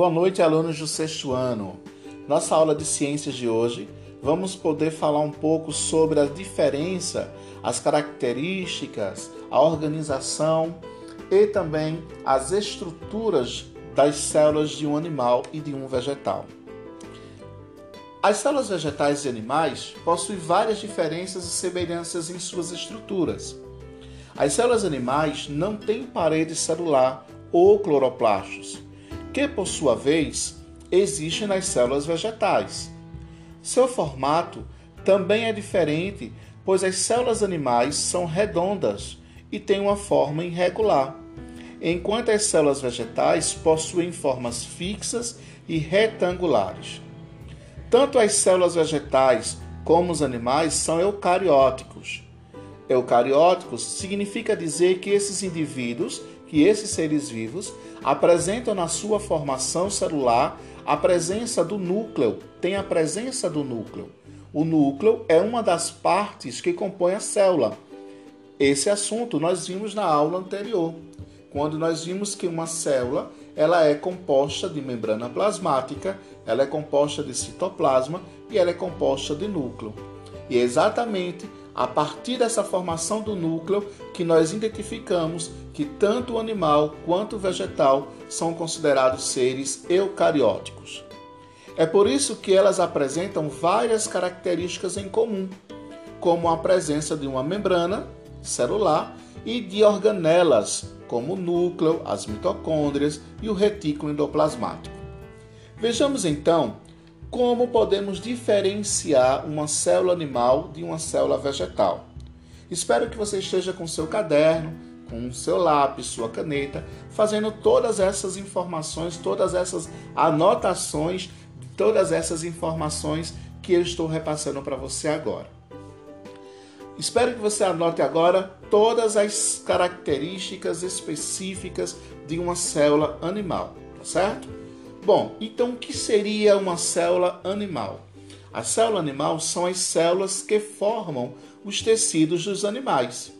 Boa noite, alunos do sexto ano. Nossa aula de ciências de hoje, vamos poder falar um pouco sobre a diferença, as características, a organização e também as estruturas das células de um animal e de um vegetal. As células vegetais e animais possuem várias diferenças e semelhanças em suas estruturas. As células animais não têm parede celular ou cloroplastos, que por sua vez existem nas células vegetais. Seu formato também é diferente, pois as células animais são redondas e têm uma forma irregular, enquanto as células vegetais possuem formas fixas e retangulares. Tanto as células vegetais como os animais são eucarióticos. Eucarióticos significa dizer que esses indivíduos, que esses seres vivos, apresentam na sua formação celular a presença do núcleo, tem a presença do núcleo. O núcleo é uma das partes que compõe a célula. Esse assunto nós vimos na aula anterior, quando nós vimos que uma célula ela é composta de membrana plasmática, ela é composta de citoplasma e ela é composta de núcleo. E é exatamente a partir dessa formação do núcleo que nós identificamos que tanto o animal quanto o vegetal são considerados seres eucarióticos. É por isso que elas apresentam várias características em comum, como a presença de uma membrana celular e de organelas, como o núcleo, as mitocôndrias e o retículo endoplasmático. Vejamos então como podemos diferenciar uma célula animal de uma célula vegetal. Espero que você esteja com seu caderno, com seu lápis, sua caneta, fazendo todas essas informações, todas essas anotações, todas essas informações que eu estou repassando para você agora. Espero que você anote agora todas as características específicas de uma célula animal, tá certo? Bom, então o que seria uma célula animal? A célula animal são as células que formam os tecidos dos animais.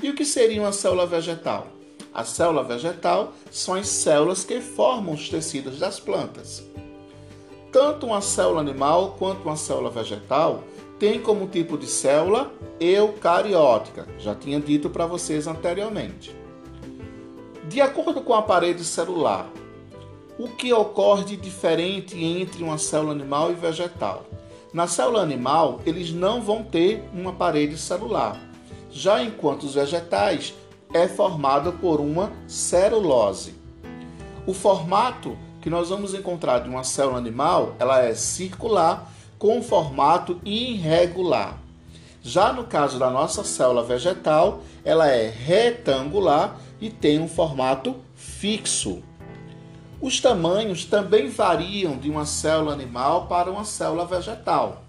E o que seria uma célula vegetal? A célula vegetal são as células que formam os tecidos das plantas. Tanto uma célula animal quanto uma célula vegetal tem como tipo de célula eucariótica. Já tinha dito para vocês anteriormente. De acordo com a parede celular, o que ocorre de diferente entre uma célula animal e vegetal? Na célula animal, eles não vão ter uma parede celular, já enquanto os vegetais é formado por uma celulose. O formato que nós vamos encontrar de uma célula animal, ela é circular com formato irregular. Já no caso da nossa célula vegetal, ela é retangular e tem um formato fixo. Os tamanhos também variam de uma célula animal para uma célula vegetal.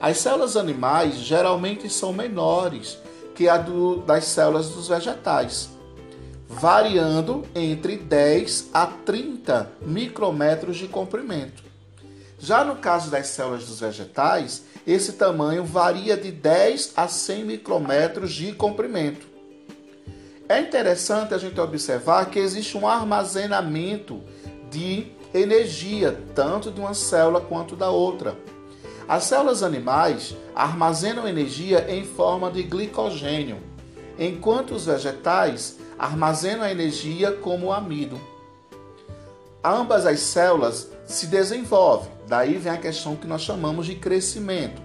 As células animais geralmente são menores que a do, das células dos vegetais, variando entre 10 a 30 micrômetros de comprimento. Já no caso das células dos vegetais, esse tamanho varia de 10 a 100 micrômetros de comprimento. É interessante a gente observar que existe um armazenamento de energia, tanto de uma célula quanto da outra. As células animais armazenam energia em forma de glicogênio, enquanto os vegetais armazenam a energia como amido. Ambas as células se desenvolvem, daí vem a questão que nós chamamos de crescimento.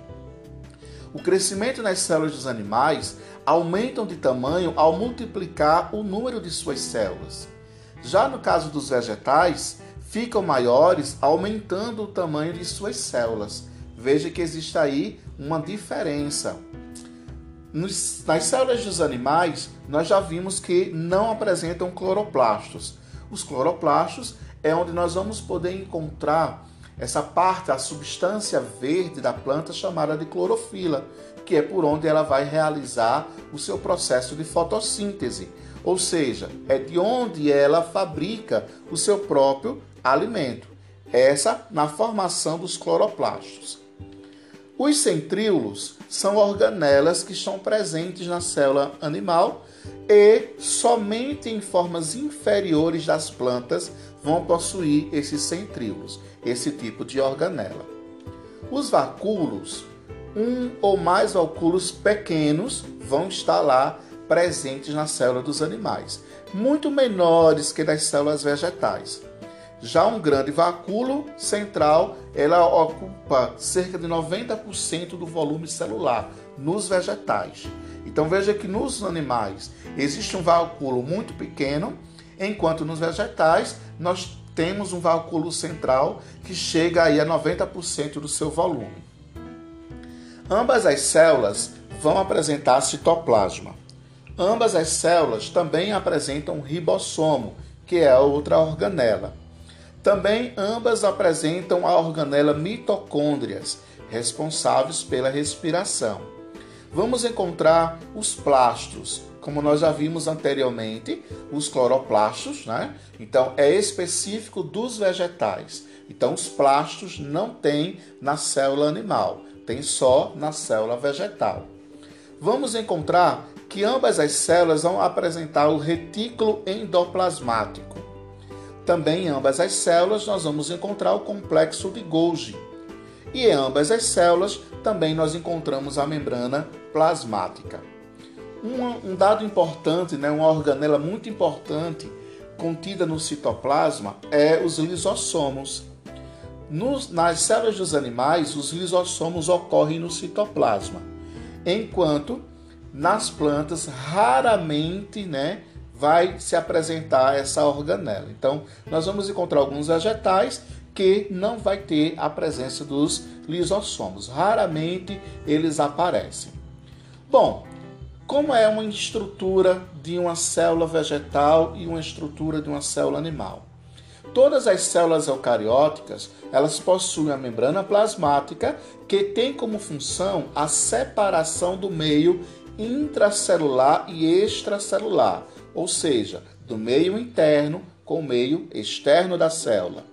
O crescimento nas células dos animais aumentam de tamanho ao multiplicar o número de suas células. Já no caso dos vegetais, ficam maiores aumentando o tamanho de suas células. Veja que existe aí uma diferença. Nas células dos animais, nós já vimos que não apresentam cloroplastos. Os cloroplastos é onde nós vamos poder encontrar essa parte, a substância verde da planta chamada de clorofila, que é por onde ela vai realizar o seu processo de fotossíntese. Ou seja, é de onde ela fabrica o seu próprio alimento. Essa na formação dos cloroplastos. Os centríolos são organelas que estão presentes na célula animal e somente em formas inferiores das plantas vão possuir esses centríolos, esse tipo de organela. Os vacúolos, um ou mais vacúolos pequenos, vão estar lá presentes na célula dos animais, muito menores que das células vegetais. Já um grande vacúolo central, ela ocupa cerca de 90% do volume celular nos vegetais. Então veja que nos animais existe um vacúolo muito pequeno, enquanto nos vegetais nós temos um vacúolo central que chega aí a 90% do seu volume. Ambas as células vão apresentar citoplasma. Ambas as células também apresentam ribossomo, que é a outra organela. Também ambas apresentam a organela mitocôndrias, responsáveis pela respiração. Vamos encontrar os plastos, como nós já vimos anteriormente, os cloroplastos, né? Então é específico dos vegetais. Então os plastos não tem na célula animal, tem só na célula vegetal. Vamos encontrar que ambas as células vão apresentar o retículo endoplasmático. Também em ambas as células nós vamos encontrar o complexo de Golgi. E em ambas as células também nós encontramos a membrana plasmática. Um, um dado importante, né, uma organela muito importante contida no citoplasma é os lisossomos. Nos, nas células dos animais, os lisossomos ocorrem no citoplasma, enquanto nas plantas raramente, né, vai se apresentar essa organela. Então, nós vamos encontrar alguns vegetais que não vai ter a presença dos lisossomos. Raramente eles aparecem. Bom, como é uma estrutura de uma célula vegetal e uma estrutura de uma célula animal? Todas as células eucarióticas, elas possuem a membrana plasmática que tem como função a separação do meio intracelular e extracelular ou seja, do meio interno com o meio externo da célula.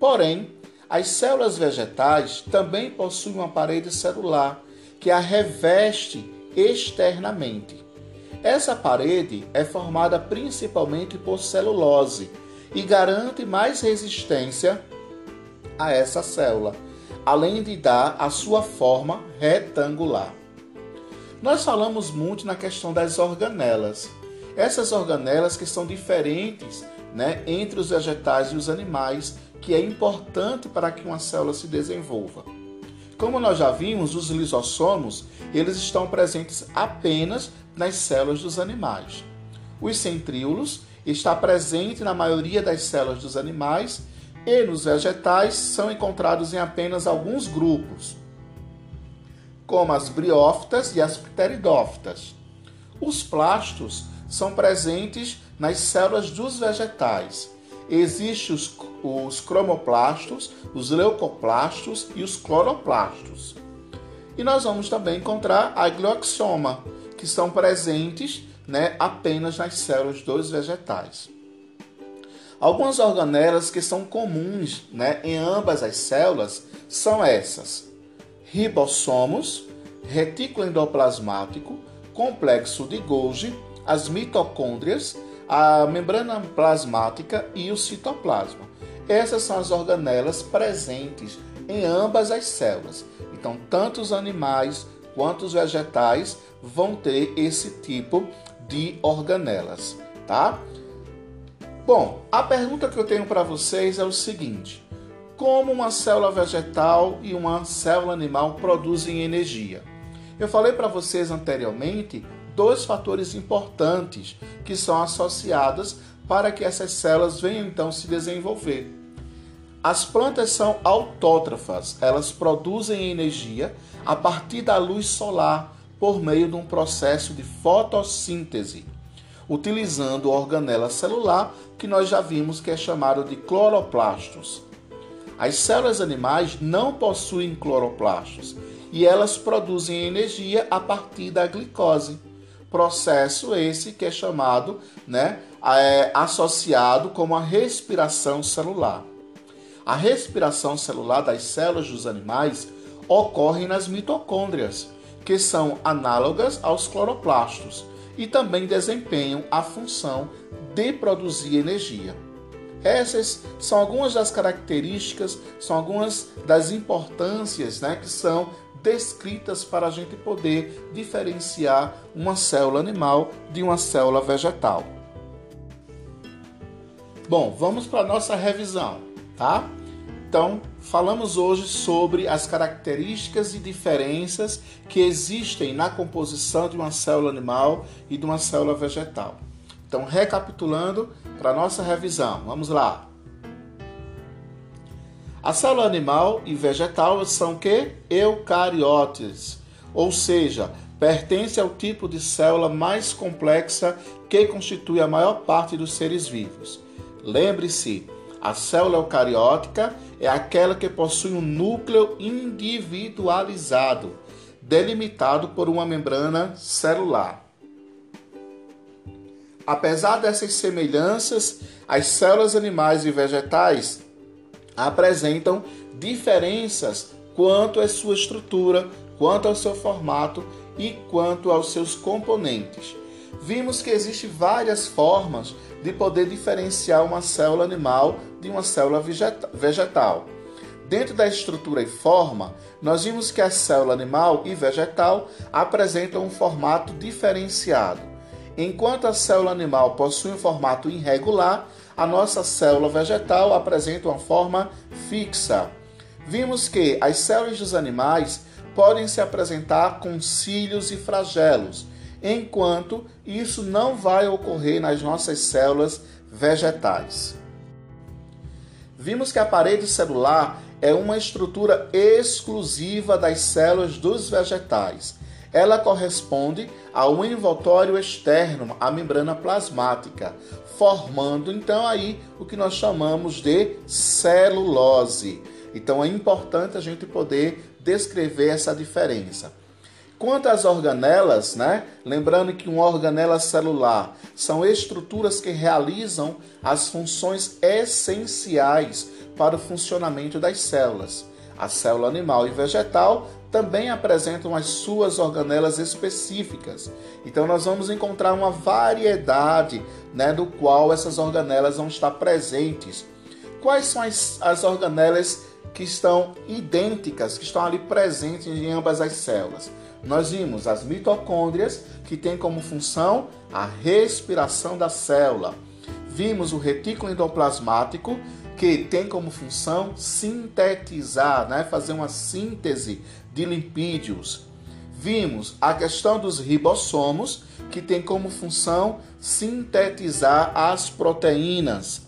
Porém, as células vegetais também possuem uma parede celular que a reveste externamente. Essa parede é formada principalmente por celulose e garante mais resistência a essa célula, além de dar a sua forma retangular. Nós falamos muito na questão das organelas, essas organelas que são diferentes né, entre os vegetais e os animais, que é importante para que uma célula se desenvolva. Como nós já vimos, os lisossomos, eles estão presentes apenas nas células dos animais. Os centríolos está presente na maioria das células dos animais e nos vegetais são encontrados em apenas alguns grupos, como as briófitas e as pteridófitas. Os plastos são presentes nas células dos vegetais. Existem os, os cromoplastos, os leucoplastos e os cloroplastos. E nós vamos também encontrar a glioxoma, que são presentes né, apenas nas células dos vegetais. Algumas organelas que são comuns né, em ambas as células são essas: ribossomos, retículo endoplasmático, complexo de Golgi as mitocôndrias, a membrana plasmática e o citoplasma. Essas são as organelas presentes em ambas as células. Então, tanto os animais quanto os vegetais vão ter esse tipo de organelas, tá? Bom, a pergunta que eu tenho para vocês é o seguinte: como uma célula vegetal e uma célula animal produzem energia? Eu falei para vocês anteriormente dois fatores importantes que são associados para que essas células venham então se desenvolver. As plantas são autótrafas, elas produzem energia a partir da luz solar por meio de um processo de fotossíntese, utilizando organela celular que nós já vimos que é chamado de cloroplastos. As células animais não possuem cloroplastos e elas produzem energia a partir da glicose. Processo esse que é chamado, né, é, associado como a respiração celular. A respiração celular das células dos animais ocorre nas mitocôndrias, que são análogas aos cloroplastos. e também desempenham a função de produzir energia. Essas são algumas das características, são algumas das importâncias né, que são descritas para a gente poder diferenciar uma célula animal de uma célula vegetal. Bom, vamos para a nossa revisão, tá? Então, falamos hoje sobre as características e diferenças que existem na composição de uma célula animal e de uma célula vegetal. Então, recapitulando para nossa revisão, vamos lá. A célula animal e vegetal são que? Eucariotes, ou seja, pertence ao tipo de célula mais complexa que constitui a maior parte dos seres vivos. Lembre-se, a célula eucariótica é aquela que possui um núcleo individualizado, delimitado por uma membrana celular. Apesar dessas semelhanças, as células animais e vegetais apresentam diferenças quanto à sua estrutura, quanto ao seu formato e quanto aos seus componentes. Vimos que existem várias formas de poder diferenciar uma célula animal de uma célula vegetal. Dentro da estrutura e forma, nós vimos que a célula animal e vegetal apresentam um formato diferenciado. Enquanto a célula animal possui um formato irregular, a nossa célula vegetal apresenta uma forma fixa. Vimos que as células dos animais podem se apresentar com cílios e flagelos, enquanto isso não vai ocorrer nas nossas células vegetais. Vimos que a parede celular é uma estrutura exclusiva das células dos vegetais ela corresponde ao envoltório externo, a membrana plasmática, formando então aí o que nós chamamos de celulose. Então é importante a gente poder descrever essa diferença. Quanto às organelas, né? Lembrando que uma organela celular são estruturas que realizam as funções essenciais para o funcionamento das células. A célula animal e vegetal também apresentam as suas organelas específicas. Então nós vamos encontrar uma variedade né, do qual essas organelas vão estar presentes. Quais são as, as organelas que estão idênticas, que estão ali presentes em ambas as células? Nós vimos as mitocôndrias, que têm como função a respiração da célula. Vimos o retículo endoplasmático, que tem como função sintetizar, né? fazer uma síntese de lipídios. Vimos a questão dos ribossomos, que tem como função sintetizar as proteínas.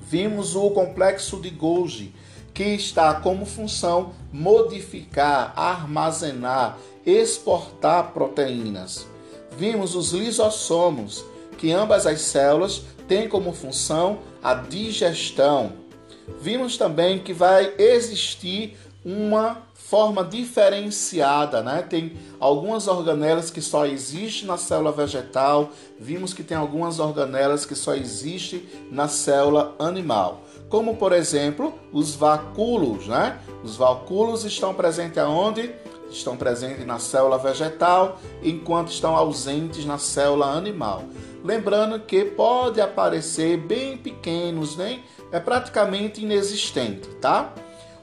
Vimos o complexo de Golgi, que está como função modificar, armazenar, exportar proteínas. Vimos os lisossomos, que ambas as células têm como função a digestão. Vimos também que vai existir uma forma diferenciada, né? Tem algumas organelas que só existem na célula vegetal, vimos que tem algumas organelas que só existem na célula animal, como por exemplo, os vacúolos, né? Os vacúolos estão presentes aonde? Estão presentes na célula vegetal, enquanto estão ausentes na célula animal. Lembrando que pode aparecer bem pequenos, né? É praticamente inexistente, tá?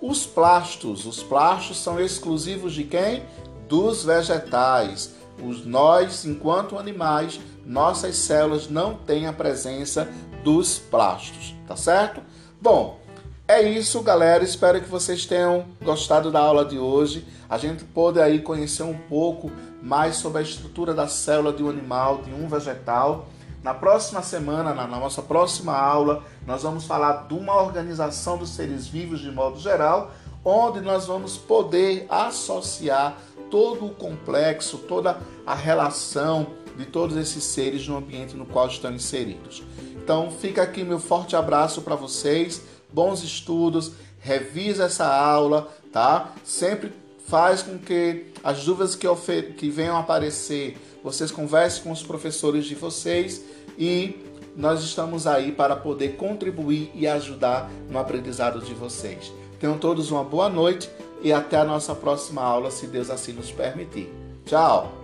Os plastos, os plastos são exclusivos de quem? Dos vegetais. Os nós, enquanto animais, nossas células não têm a presença dos plastos, tá certo? Bom, é isso, galera. Espero que vocês tenham gostado da aula de hoje. A gente pôde aí conhecer um pouco mais sobre a estrutura da célula de um animal, de um vegetal. Na próxima semana, na nossa próxima aula, nós vamos falar de uma organização dos seres vivos de modo geral, onde nós vamos poder associar todo o complexo, toda a relação de todos esses seres no ambiente no qual estão inseridos. Então, fica aqui meu forte abraço para vocês, bons estudos, revisa essa aula, tá? Sempre faz com que as dúvidas que, que venham aparecer, vocês conversem com os professores de vocês e nós estamos aí para poder contribuir e ajudar no aprendizado de vocês. Tenham todos uma boa noite e até a nossa próxima aula, se Deus assim nos permitir. Tchau!